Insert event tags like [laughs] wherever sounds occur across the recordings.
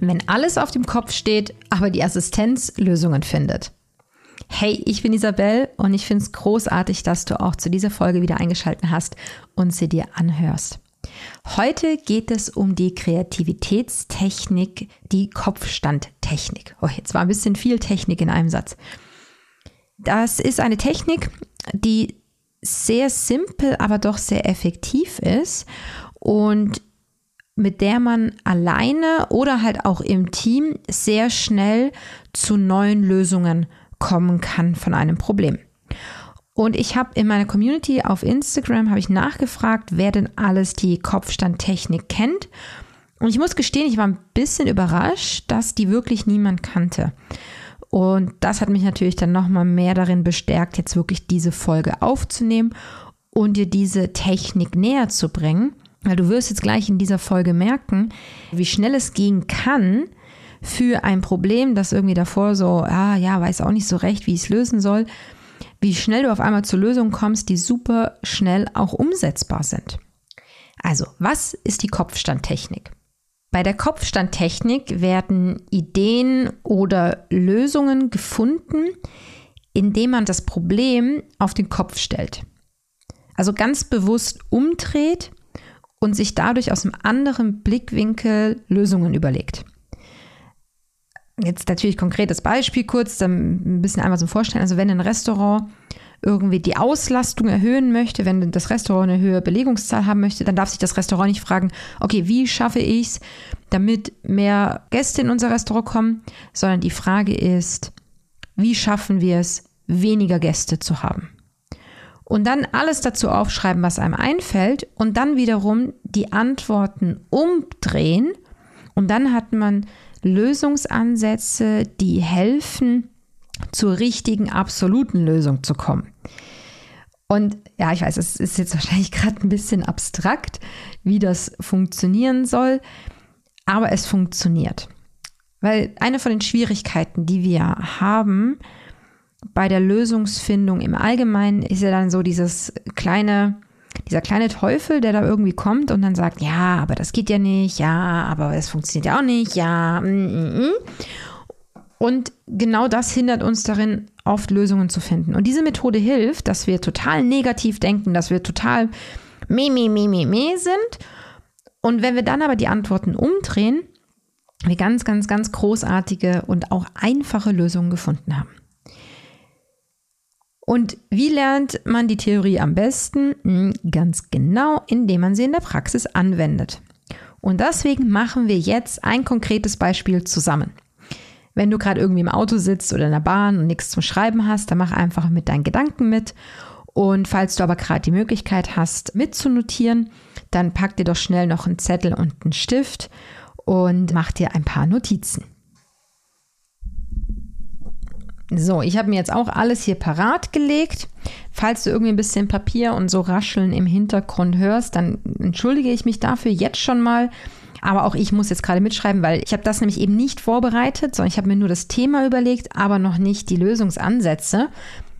Wenn alles auf dem Kopf steht, aber die Assistenz Lösungen findet. Hey, ich bin Isabel und ich finde es großartig, dass du auch zu dieser Folge wieder eingeschaltet hast und sie dir anhörst. Heute geht es um die Kreativitätstechnik, die Kopfstandtechnik. Oh, jetzt war ein bisschen viel Technik in einem Satz. Das ist eine Technik, die sehr simpel, aber doch sehr effektiv ist und mit der man alleine oder halt auch im Team sehr schnell zu neuen Lösungen kommen kann von einem Problem. Und ich habe in meiner Community auf Instagram habe ich nachgefragt, wer denn alles die Kopfstandtechnik kennt. Und ich muss gestehen, ich war ein bisschen überrascht, dass die wirklich niemand kannte. Und das hat mich natürlich dann nochmal mehr darin bestärkt, jetzt wirklich diese Folge aufzunehmen und dir diese Technik näher zu bringen. Weil du wirst jetzt gleich in dieser Folge merken, wie schnell es gehen kann für ein Problem, das irgendwie davor so, ah ja, weiß auch nicht so recht, wie ich es lösen soll, wie schnell du auf einmal zu Lösungen kommst, die super schnell auch umsetzbar sind. Also, was ist die Kopfstandtechnik? Bei der Kopfstandtechnik werden Ideen oder Lösungen gefunden, indem man das Problem auf den Kopf stellt. Also ganz bewusst umdreht und sich dadurch aus einem anderen Blickwinkel Lösungen überlegt. Jetzt natürlich konkretes Beispiel kurz, dann ein bisschen einmal so vorstellen. Also wenn ein Restaurant irgendwie die Auslastung erhöhen möchte, wenn das Restaurant eine höhere Belegungszahl haben möchte, dann darf sich das Restaurant nicht fragen, okay, wie schaffe ich es, damit mehr Gäste in unser Restaurant kommen, sondern die Frage ist, wie schaffen wir es, weniger Gäste zu haben? Und dann alles dazu aufschreiben, was einem einfällt und dann wiederum die Antworten umdrehen und dann hat man Lösungsansätze, die helfen, zur richtigen absoluten Lösung zu kommen. Und ja, ich weiß, es ist jetzt wahrscheinlich [laughs] gerade ein bisschen abstrakt, wie das funktionieren soll, aber es funktioniert. Weil eine von den Schwierigkeiten, die wir haben, bei der Lösungsfindung im Allgemeinen ist ja dann so dieses kleine, dieser kleine Teufel, der da irgendwie kommt und dann sagt, ja, aber das geht ja nicht, ja, aber es funktioniert ja auch nicht, ja. Mm, mm, mm. Und genau das hindert uns darin, oft Lösungen zu finden. Und diese Methode hilft, dass wir total negativ denken, dass wir total me, me, me, me, me sind. Und wenn wir dann aber die Antworten umdrehen, wir ganz, ganz, ganz großartige und auch einfache Lösungen gefunden haben. Und wie lernt man die Theorie am besten? Hm, ganz genau, indem man sie in der Praxis anwendet. Und deswegen machen wir jetzt ein konkretes Beispiel zusammen. Wenn du gerade irgendwie im Auto sitzt oder in der Bahn und nichts zum Schreiben hast, dann mach einfach mit deinen Gedanken mit. Und falls du aber gerade die Möglichkeit hast, mitzunotieren, dann pack dir doch schnell noch einen Zettel und einen Stift und mach dir ein paar Notizen. So, ich habe mir jetzt auch alles hier parat gelegt. Falls du irgendwie ein bisschen Papier und so Rascheln im Hintergrund hörst, dann entschuldige ich mich dafür jetzt schon mal. Aber auch ich muss jetzt gerade mitschreiben, weil ich habe das nämlich eben nicht vorbereitet, sondern ich habe mir nur das Thema überlegt, aber noch nicht die Lösungsansätze,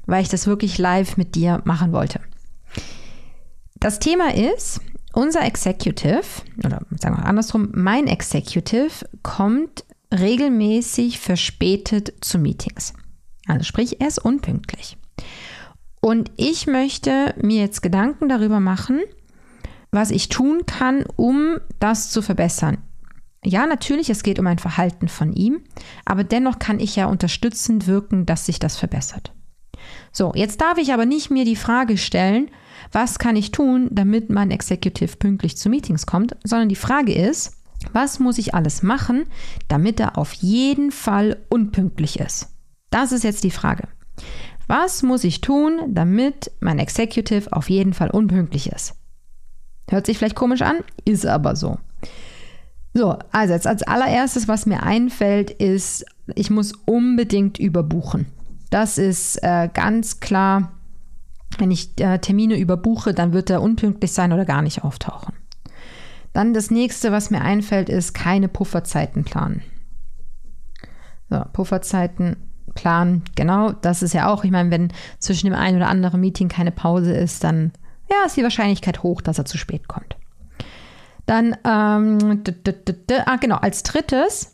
weil ich das wirklich live mit dir machen wollte. Das Thema ist, unser Executive, oder sagen wir andersrum, mein Executive kommt regelmäßig verspätet zu Meetings. Also sprich, er ist unpünktlich. Und ich möchte mir jetzt Gedanken darüber machen, was ich tun kann, um das zu verbessern. Ja, natürlich, es geht um ein Verhalten von ihm, aber dennoch kann ich ja unterstützend wirken, dass sich das verbessert. So, jetzt darf ich aber nicht mir die Frage stellen, was kann ich tun, damit mein Executive pünktlich zu Meetings kommt, sondern die Frage ist, was muss ich alles machen, damit er auf jeden Fall unpünktlich ist? Das ist jetzt die Frage. Was muss ich tun, damit mein Executive auf jeden Fall unpünktlich ist? Hört sich vielleicht komisch an, ist aber so. So, also jetzt als allererstes, was mir einfällt, ist, ich muss unbedingt überbuchen. Das ist äh, ganz klar, wenn ich äh, Termine überbuche, dann wird er unpünktlich sein oder gar nicht auftauchen. Dann das nächste, was mir einfällt, ist keine Pufferzeiten planen. So, Pufferzeiten planen, genau, das ist ja auch, ich meine, wenn zwischen dem einen oder anderen Meeting keine Pause ist, dann ja, ist die Wahrscheinlichkeit hoch, dass er zu spät kommt. Dann, ähm, ah, genau, als drittes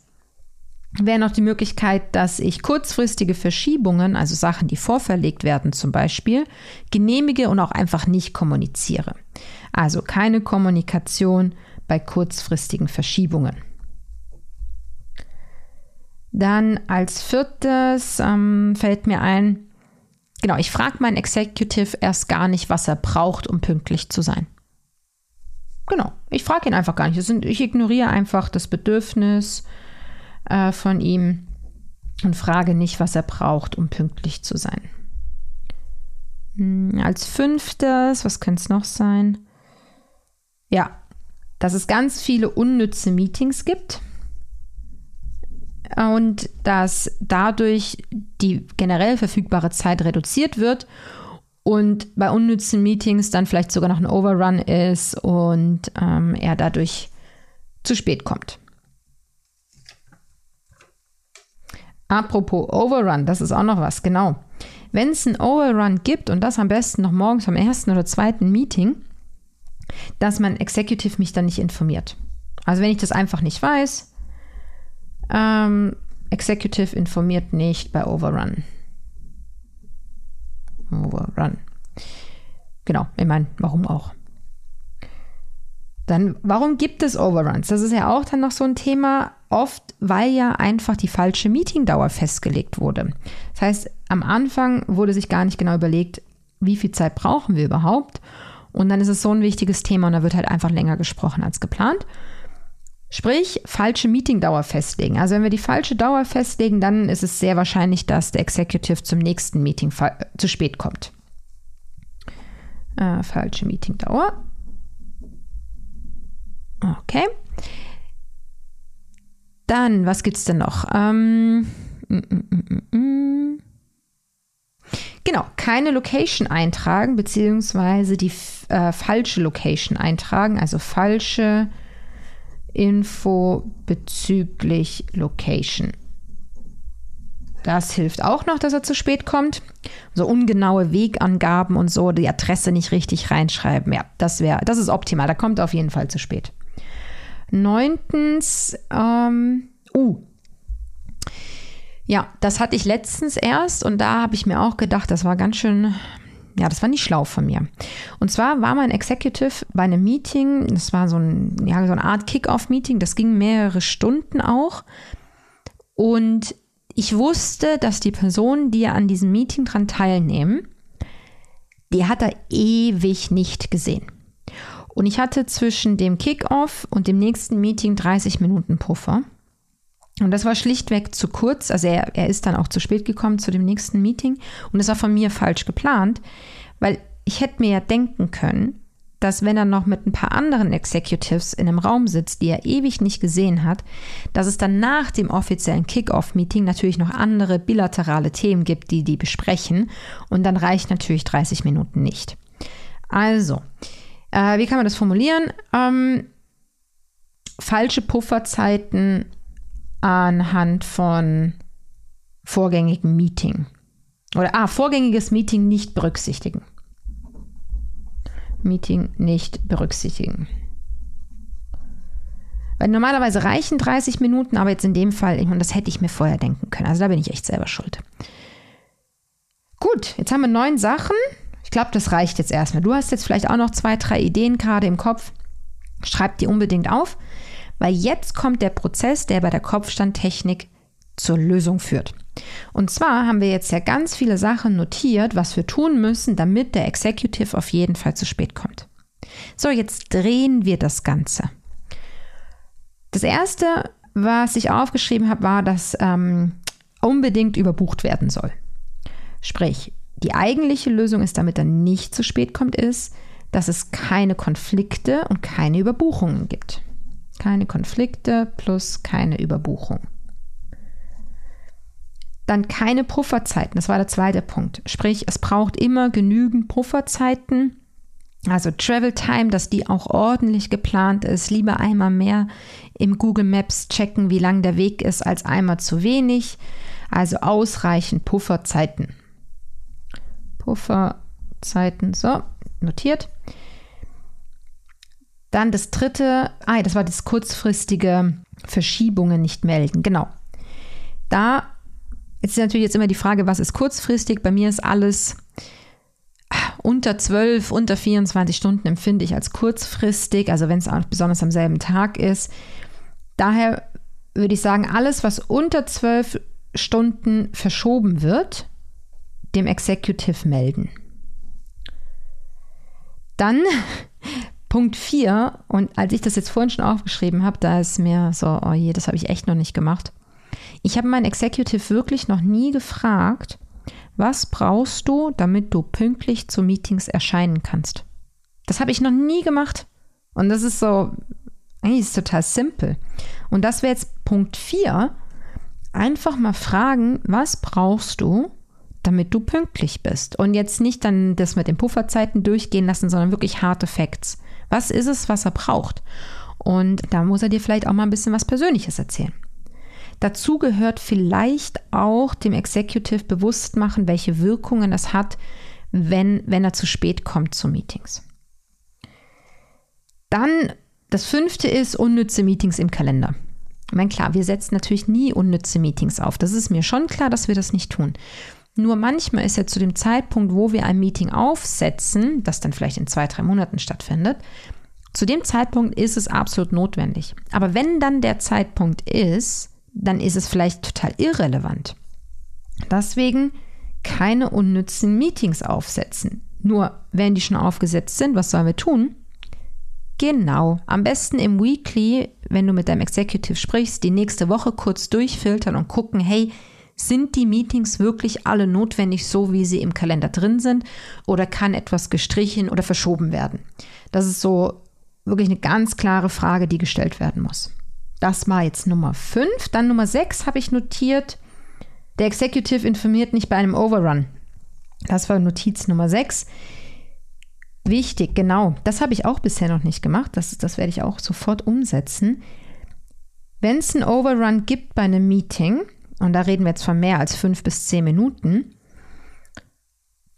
wäre noch die Möglichkeit, dass ich kurzfristige Verschiebungen, also Sachen, die vorverlegt werden zum Beispiel, genehmige und auch einfach nicht kommuniziere. Also keine Kommunikation bei kurzfristigen Verschiebungen. Dann als viertes ähm, fällt mir ein, genau, ich frage meinen Executive erst gar nicht, was er braucht, um pünktlich zu sein. Genau, ich frage ihn einfach gar nicht. Ich ignoriere einfach das Bedürfnis äh, von ihm und frage nicht, was er braucht, um pünktlich zu sein. Hm, als fünftes, was könnte es noch sein? Ja, dass es ganz viele unnütze Meetings gibt und dass dadurch die generell verfügbare Zeit reduziert wird und bei unnützen Meetings dann vielleicht sogar noch ein Overrun ist und ähm, er dadurch zu spät kommt. Apropos Overrun, das ist auch noch was, genau. Wenn es einen Overrun gibt und das am besten noch morgens am ersten oder zweiten Meeting, dass mein Executive mich dann nicht informiert. Also wenn ich das einfach nicht weiß, ähm, Executive informiert nicht bei Overrun. Overrun. Genau, ich meine, warum auch? Dann, warum gibt es Overruns? Das ist ja auch dann noch so ein Thema, oft weil ja einfach die falsche Meetingdauer festgelegt wurde. Das heißt, am Anfang wurde sich gar nicht genau überlegt, wie viel Zeit brauchen wir überhaupt. Und dann ist es so ein wichtiges Thema und da wird halt einfach länger gesprochen als geplant. Sprich, falsche Meetingdauer festlegen. Also wenn wir die falsche Dauer festlegen, dann ist es sehr wahrscheinlich, dass der Executive zum nächsten Meeting zu spät kommt. Äh, falsche Meetingdauer. Okay. Dann, was gibt es denn noch? Ähm, mm, mm, mm, genau, keine Location eintragen, beziehungsweise die äh, falsche Location eintragen, also falsche Info bezüglich Location. Das hilft auch noch, dass er zu spät kommt. So ungenaue Wegangaben und so, die Adresse nicht richtig reinschreiben. Ja, das wäre, das ist optimal. Da kommt er auf jeden Fall zu spät. Neuntens, ähm, uh, ja, das hatte ich letztens erst und da habe ich mir auch gedacht, das war ganz schön ja, das war nicht schlau von mir. Und zwar war mein Executive bei einem Meeting, das war so, ein, ja, so eine Art Kick-Off-Meeting, das ging mehrere Stunden auch. Und ich wusste, dass die Personen, die an diesem Meeting dran teilnehmen, die hat er ewig nicht gesehen. Und ich hatte zwischen dem Kick-Off und dem nächsten Meeting 30 Minuten Puffer. Und das war schlichtweg zu kurz. Also er, er ist dann auch zu spät gekommen zu dem nächsten Meeting. Und das war von mir falsch geplant, weil ich hätte mir ja denken können, dass wenn er noch mit ein paar anderen Executives in einem Raum sitzt, die er ewig nicht gesehen hat, dass es dann nach dem offiziellen Kick-Off-Meeting natürlich noch andere bilaterale Themen gibt, die die besprechen. Und dann reicht natürlich 30 Minuten nicht. Also, äh, wie kann man das formulieren? Ähm, falsche Pufferzeiten anhand von vorgängigem Meeting. Oder ah, vorgängiges Meeting nicht berücksichtigen. Meeting nicht berücksichtigen. Weil normalerweise reichen 30 Minuten, aber jetzt in dem Fall, und das hätte ich mir vorher denken können. Also da bin ich echt selber schuld. Gut, jetzt haben wir neun Sachen. Ich glaube, das reicht jetzt erstmal. Du hast jetzt vielleicht auch noch zwei, drei Ideen gerade im Kopf. Schreib die unbedingt auf weil jetzt kommt der Prozess, der bei der Kopfstandtechnik zur Lösung führt. Und zwar haben wir jetzt ja ganz viele Sachen notiert, was wir tun müssen, damit der Executive auf jeden Fall zu spät kommt. So, jetzt drehen wir das Ganze. Das erste, was ich aufgeschrieben habe, war, dass ähm, unbedingt überbucht werden soll. Sprich, die eigentliche Lösung ist, damit er nicht zu spät kommt, ist, dass es keine Konflikte und keine Überbuchungen gibt. Keine Konflikte plus keine Überbuchung. Dann keine Pufferzeiten, das war der zweite Punkt. Sprich, es braucht immer genügend Pufferzeiten, also Travel Time, dass die auch ordentlich geplant ist. Lieber einmal mehr im Google Maps checken, wie lang der Weg ist, als einmal zu wenig. Also ausreichend Pufferzeiten. Pufferzeiten, so, notiert. Dann das dritte, ah, das war das kurzfristige Verschiebungen nicht melden. Genau. Da ist natürlich jetzt immer die Frage, was ist kurzfristig? Bei mir ist alles unter 12, unter 24 Stunden empfinde ich als kurzfristig, also wenn es auch besonders am selben Tag ist. Daher würde ich sagen, alles, was unter 12 Stunden verschoben wird, dem Executive melden. Dann Punkt 4, und als ich das jetzt vorhin schon aufgeschrieben habe, da ist mir so, oh je, das habe ich echt noch nicht gemacht. Ich habe meinen Executive wirklich noch nie gefragt, was brauchst du, damit du pünktlich zu Meetings erscheinen kannst? Das habe ich noch nie gemacht. Und das ist so, eigentlich ist total simpel. Und das wäre jetzt Punkt 4. Einfach mal fragen, was brauchst du, damit du pünktlich bist? Und jetzt nicht dann das mit den Pufferzeiten durchgehen lassen, sondern wirklich harte Facts. Was ist es, was er braucht? Und da muss er dir vielleicht auch mal ein bisschen was Persönliches erzählen. Dazu gehört vielleicht auch dem Executive bewusst machen, welche Wirkungen es hat, wenn, wenn er zu spät kommt zu Meetings. Dann das fünfte ist unnütze Meetings im Kalender. Ich meine, klar, wir setzen natürlich nie unnütze Meetings auf. Das ist mir schon klar, dass wir das nicht tun. Nur manchmal ist ja zu dem Zeitpunkt, wo wir ein Meeting aufsetzen, das dann vielleicht in zwei, drei Monaten stattfindet, zu dem Zeitpunkt ist es absolut notwendig. Aber wenn dann der Zeitpunkt ist, dann ist es vielleicht total irrelevant. Deswegen keine unnützen Meetings aufsetzen. Nur, wenn die schon aufgesetzt sind, was sollen wir tun? Genau, am besten im Weekly, wenn du mit deinem Executive sprichst, die nächste Woche kurz durchfiltern und gucken, hey, sind die Meetings wirklich alle notwendig, so wie sie im Kalender drin sind, oder kann etwas gestrichen oder verschoben werden? Das ist so wirklich eine ganz klare Frage, die gestellt werden muss. Das war jetzt Nummer 5. Dann Nummer 6 habe ich notiert. Der Executive informiert nicht bei einem Overrun. Das war Notiz Nummer 6. Wichtig, genau. Das habe ich auch bisher noch nicht gemacht. Das, das werde ich auch sofort umsetzen. Wenn es einen Overrun gibt bei einem Meeting, und da reden wir jetzt von mehr als fünf bis zehn Minuten,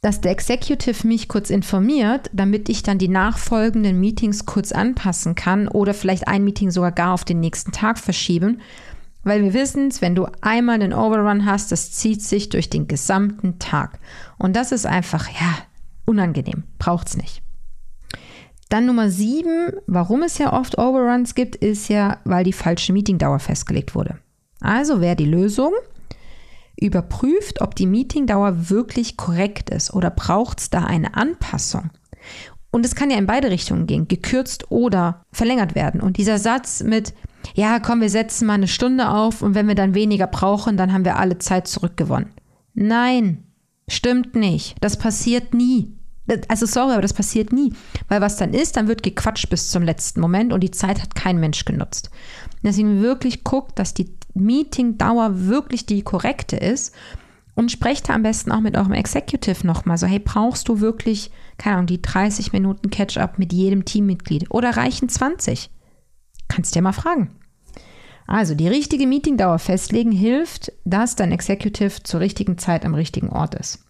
dass der Executive mich kurz informiert, damit ich dann die nachfolgenden Meetings kurz anpassen kann oder vielleicht ein Meeting sogar gar auf den nächsten Tag verschieben. Weil wir wissen, wenn du einmal einen Overrun hast, das zieht sich durch den gesamten Tag. Und das ist einfach, ja, unangenehm. Braucht es nicht. Dann Nummer sieben, warum es ja oft Overruns gibt, ist ja, weil die falsche Meetingdauer festgelegt wurde. Also wäre die Lösung, überprüft, ob die Meetingdauer wirklich korrekt ist oder braucht es da eine Anpassung. Und es kann ja in beide Richtungen gehen, gekürzt oder verlängert werden. Und dieser Satz mit, ja, komm, wir setzen mal eine Stunde auf und wenn wir dann weniger brauchen, dann haben wir alle Zeit zurückgewonnen. Nein, stimmt nicht. Das passiert nie. Also sorry, aber das passiert nie. Weil was dann ist, dann wird gequatscht bis zum letzten Moment und die Zeit hat kein Mensch genutzt. Deswegen wirklich guckt, dass die Meetingdauer wirklich die korrekte ist und sprecht am besten auch mit eurem Executive nochmal so, hey, brauchst du wirklich, keine Ahnung, die 30 Minuten Catch-up mit jedem Teammitglied oder reichen 20? Kannst dir mal fragen. Also die richtige Meetingdauer festlegen hilft, dass dein Executive zur richtigen Zeit am richtigen Ort ist.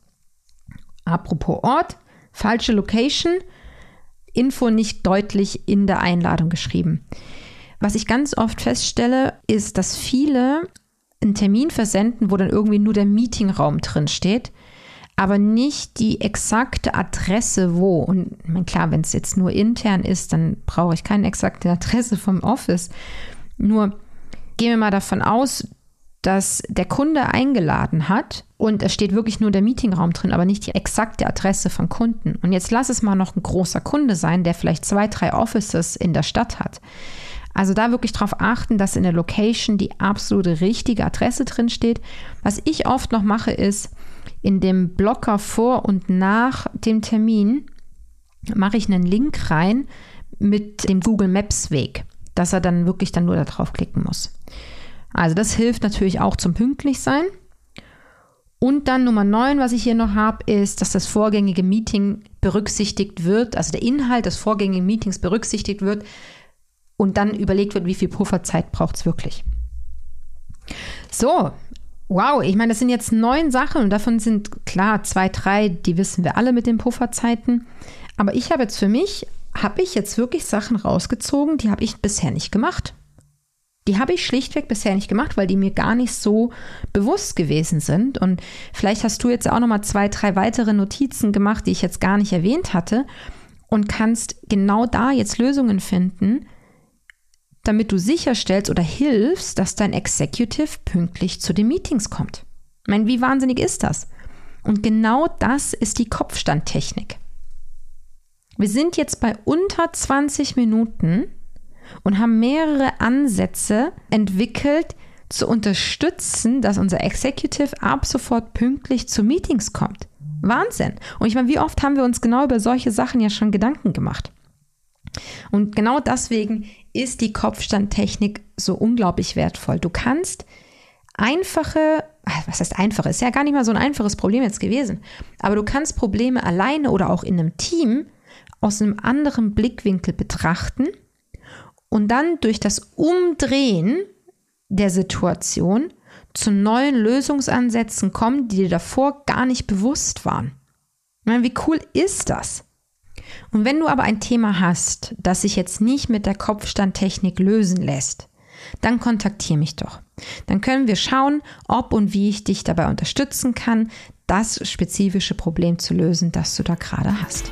Apropos Ort, falsche Location, Info nicht deutlich in der Einladung geschrieben. Was ich ganz oft feststelle, ist, dass viele einen Termin versenden, wo dann irgendwie nur der Meetingraum drin steht, aber nicht die exakte Adresse wo. Und klar, wenn es jetzt nur intern ist, dann brauche ich keine exakte Adresse vom Office. Nur gehen wir mal davon aus, dass der Kunde eingeladen hat und es steht wirklich nur der Meetingraum drin, aber nicht die exakte Adresse von Kunden. Und jetzt lass es mal noch ein großer Kunde sein, der vielleicht zwei, drei Offices in der Stadt hat. Also da wirklich darauf achten, dass in der Location die absolute richtige Adresse drin steht. Was ich oft noch mache, ist in dem Blocker vor und nach dem Termin mache ich einen Link rein mit dem Google Maps Weg, dass er dann wirklich dann nur da drauf klicken muss. Also das hilft natürlich auch zum Pünktlichsein. Und dann Nummer 9, was ich hier noch habe, ist, dass das vorgängige Meeting berücksichtigt wird, also der Inhalt des vorgängigen Meetings berücksichtigt wird und dann überlegt wird, wie viel Pufferzeit braucht es wirklich. So, wow, ich meine, das sind jetzt neun Sachen und davon sind klar zwei, drei, die wissen wir alle mit den Pufferzeiten. Aber ich habe jetzt für mich, habe ich jetzt wirklich Sachen rausgezogen, die habe ich bisher nicht gemacht. Die habe ich schlichtweg bisher nicht gemacht, weil die mir gar nicht so bewusst gewesen sind. Und vielleicht hast du jetzt auch noch mal zwei, drei weitere Notizen gemacht, die ich jetzt gar nicht erwähnt hatte und kannst genau da jetzt Lösungen finden, damit du sicherstellst oder hilfst, dass dein Executive pünktlich zu den Meetings kommt. Ich meine, wie wahnsinnig ist das? Und genau das ist die Kopfstandtechnik. Wir sind jetzt bei unter 20 Minuten und haben mehrere Ansätze entwickelt, zu unterstützen, dass unser Executive ab sofort pünktlich zu Meetings kommt. Wahnsinn. Und ich meine, wie oft haben wir uns genau über solche Sachen ja schon Gedanken gemacht? Und genau deswegen ist die Kopfstandtechnik so unglaublich wertvoll. Du kannst einfache, was heißt einfache, ist ja gar nicht mal so ein einfaches Problem jetzt gewesen, aber du kannst Probleme alleine oder auch in einem Team aus einem anderen Blickwinkel betrachten und dann durch das Umdrehen der Situation zu neuen Lösungsansätzen kommen, die dir davor gar nicht bewusst waren. Ich meine, wie cool ist das? Und wenn du aber ein Thema hast, das sich jetzt nicht mit der Kopfstandtechnik lösen lässt, dann kontaktiere mich doch. Dann können wir schauen, ob und wie ich dich dabei unterstützen kann, das spezifische Problem zu lösen, das du da gerade hast.